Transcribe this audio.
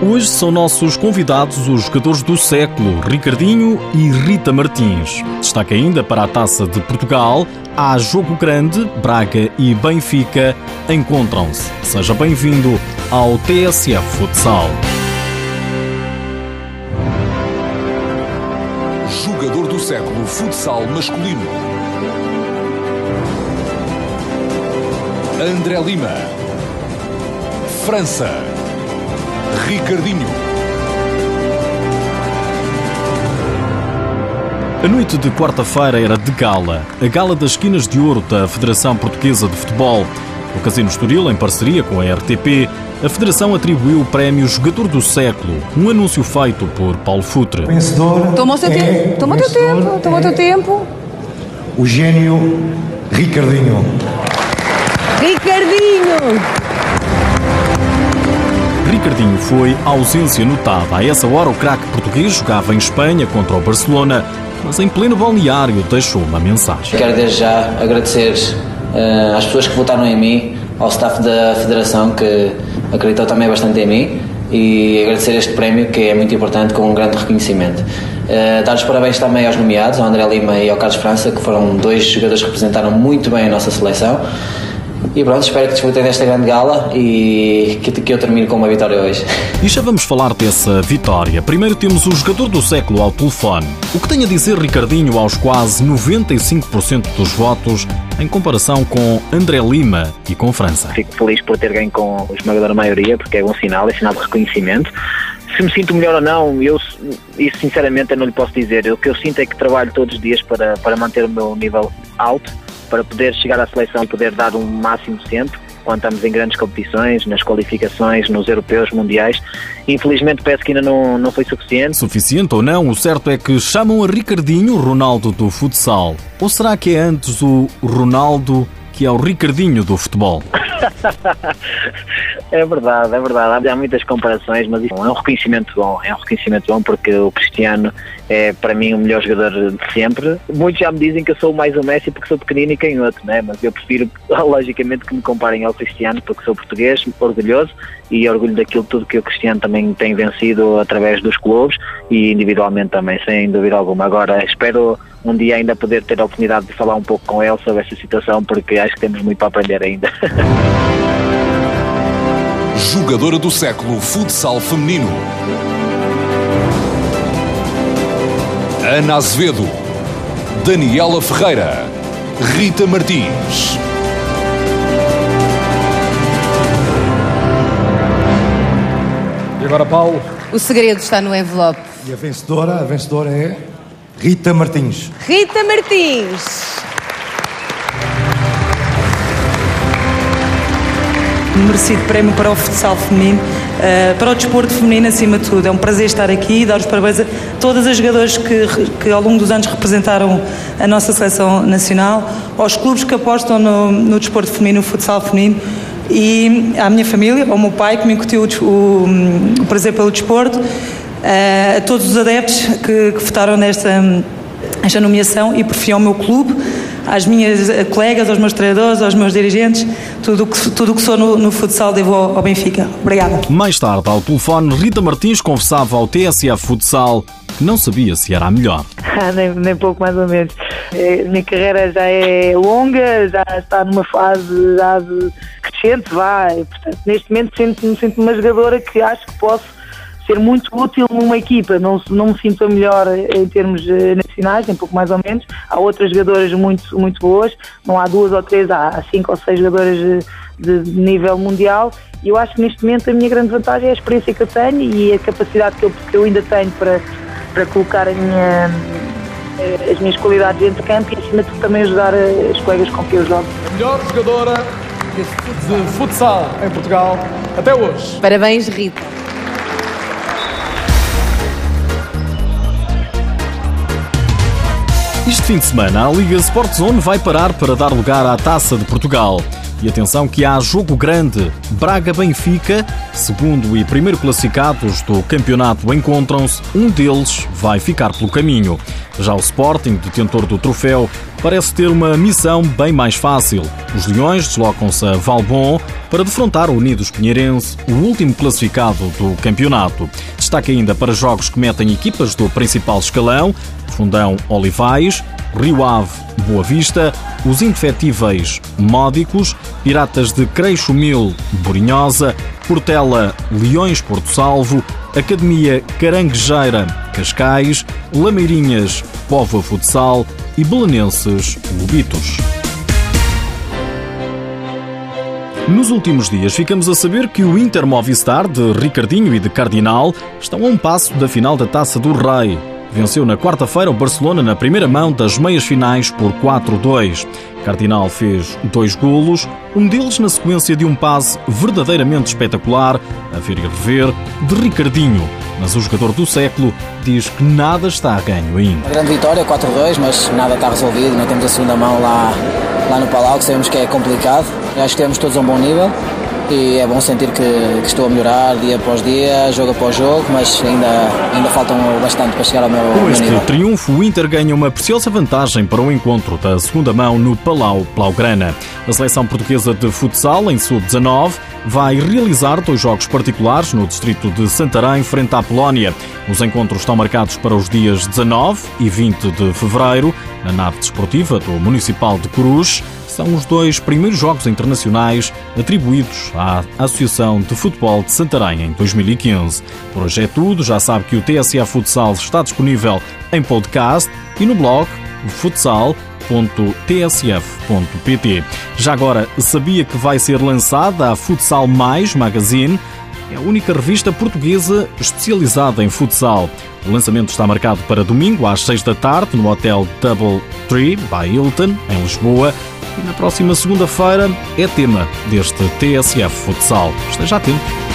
Hoje são nossos convidados os jogadores do século, Ricardinho e Rita Martins. Destaque ainda para a Taça de Portugal. Há jogo grande, Braga e Benfica encontram-se. Seja bem-vindo ao TSF Futsal. Jogador do século futsal masculino. André Lima. França. Ricardinho. A noite de quarta-feira era de gala, a gala das esquinas de ouro da Federação Portuguesa de Futebol. No Casino Estoril, em parceria com a RTP, a Federação atribuiu o prémio Jogador do Século, um anúncio feito por Paulo Futre. Vencedor Toma o seu é, tempo, toma o teu tempo, toma o teu é tempo. O gênio Ricardinho. Ricardinho! Ricardinho foi ausência notada. A essa hora, o craque português jogava em Espanha contra o Barcelona, mas em pleno balneário deixou uma mensagem. Quero desde já agradecer eh, às pessoas que votaram em mim, ao staff da Federação que acreditou também bastante em mim e agradecer este prémio que é muito importante com um grande reconhecimento. Eh, dar os parabéns também aos nomeados, ao André Lima e ao Carlos França, que foram dois jogadores que representaram muito bem a nossa seleção. E pronto, espero que desfrutem desta grande gala e que, que eu termine com uma vitória hoje. E já vamos falar dessa vitória. Primeiro temos o jogador do século ao telefone. O que tem a dizer Ricardinho aos quase 95% dos votos em comparação com André Lima e com França? Fico feliz por ter ganho com a esmagadora maioria, porque é bom sinal, é sinal de reconhecimento. Se me sinto melhor ou não, eu isso sinceramente eu não lhe posso dizer. O que eu sinto é que trabalho todos os dias para, para manter o meu nível alto, para poder chegar à seleção, poder dar um máximo sempre, quando estamos em grandes competições, nas qualificações, nos europeus, mundiais. Infelizmente penso que ainda não, não foi suficiente. Suficiente ou não, o certo é que chamam a Ricardinho o Ronaldo do futsal. Ou será que é antes o Ronaldo que é o Ricardinho do futebol? É verdade, é verdade. Há muitas comparações, mas isso é um reconhecimento bom. É um reconhecimento bom porque o Cristiano é, para mim, o melhor jogador de sempre. Muitos já me dizem que eu sou mais o Messi porque sou pequenino e canhoto, né? mas eu prefiro, logicamente, que me comparem ao Cristiano porque sou português, orgulhoso e orgulho daquilo tudo que o Cristiano também tem vencido através dos clubes e individualmente também, sem dúvida alguma. Agora, espero um dia ainda poder ter a oportunidade de falar um pouco com ele sobre essa situação porque acho que temos muito para aprender ainda. Jogadora do século futsal feminino. Ana Azevedo. Daniela Ferreira. Rita Martins. E agora, Paulo. O segredo está no envelope. E a vencedora, a vencedora é Rita Martins. Rita Martins! merecido prémio para o futsal feminino, uh, para o desporto feminino acima de tudo. É um prazer estar aqui e dar os parabéns a todas as jogadoras que, que ao longo dos anos representaram a nossa seleção nacional, aos clubes que apostam no, no desporto feminino, no futsal feminino e à minha família, ao meu pai que me incutiu o, o, o prazer pelo desporto, a todos os adeptos que, que votaram nesta esta nomeação e por fim ao meu clube, às minhas colegas, aos meus treinadores, aos meus dirigentes, tudo que, tudo que sou no, no futsal devo ao, ao Benfica. Obrigada. Mais tarde, ao telefone, Rita Martins confessava ao TSF Futsal que não sabia se era a melhor. Ah, nem, nem pouco mais ou menos. É, a minha carreira já é longa, já está numa fase já de crescente, vai. Portanto, neste momento sinto-me sinto uma jogadora que acho que posso ser muito útil numa equipa. Não, não me sinto a melhor em termos eh, nacionais, nem pouco mais ou menos. Há outras jogadoras muito, muito boas, não há duas ou três, há cinco ou seis jogadoras de, de nível mundial. E eu acho que neste momento a minha grande vantagem é a experiência que eu tenho e a capacidade que eu, que eu ainda tenho para, para colocar a minha, eh, as minhas qualidades dentro de campo e acima de tudo também ajudar eh, as colegas com quem eu jogo. A melhor jogadora de futsal em Portugal até hoje. Parabéns, Rita. Este fim de semana, a Liga Sport Zone vai parar para dar lugar à Taça de Portugal. E atenção que há jogo grande. Braga-Benfica, segundo e primeiro classificados do campeonato encontram-se. Um deles vai ficar pelo caminho. Já o Sporting, detentor do troféu, parece ter uma missão bem mais fácil. Os Leões deslocam-se a Valbon para defrontar o Unidos Pinheirense, o último classificado do campeonato. Destaque ainda para jogos que metem equipas do principal escalão, Fundão Olivais, Rio Ave Boa Vista, os indefetíveis Módicos, Piratas de Creixo Mil Borinhosa, Portela Leões Porto Salvo, Academia Caranguejeira Cascais, Lameirinhas Povo Futsal e Belenenses Lobitos. Nos últimos dias ficamos a saber que o Inter Movistar de Ricardinho e de Cardinal estão a um passo da final da Taça do Rei. Venceu na quarta-feira o Barcelona na primeira mão das meias finais por 4-2. Cardinal fez dois golos, um deles na sequência de um passe verdadeiramente espetacular, a ver e rever, de Ricardinho. Mas o jogador do século diz que nada está a ganho ainda. Uma grande vitória, 4-2, mas nada está resolvido. Não temos a segunda mão lá, lá no Palau, que sabemos que é complicado. Acho que temos todos um bom nível e é bom sentir que, que, estou a melhorar dia após dia, jogo após jogo, mas ainda, ainda faltam bastante para chegar ao meu, Com este nível. triunfo, o Inter ganha uma preciosa vantagem para o encontro da segunda mão no Palau Blaugrana. A seleção portuguesa de futsal, em sub-19, vai realizar dois jogos particulares no distrito de Santarém, frente à Polónia. Os encontros estão marcados para os dias 19 e 20 de fevereiro, na nave desportiva do Municipal de Cruz são os dois primeiros jogos internacionais atribuídos à Associação de Futebol de Santarém em 2015. Por hoje é tudo, já sabe que o TSA Futsal está disponível em podcast e no blog futsal.tsf.pt. Já agora, sabia que vai ser lançada a Futsal Mais Magazine? É a única revista portuguesa especializada em futsal. O lançamento está marcado para domingo às 6 da tarde no Hotel Double Tree by Hilton, em Lisboa. E na próxima segunda-feira é tema deste TSF Futsal. Esteja atento.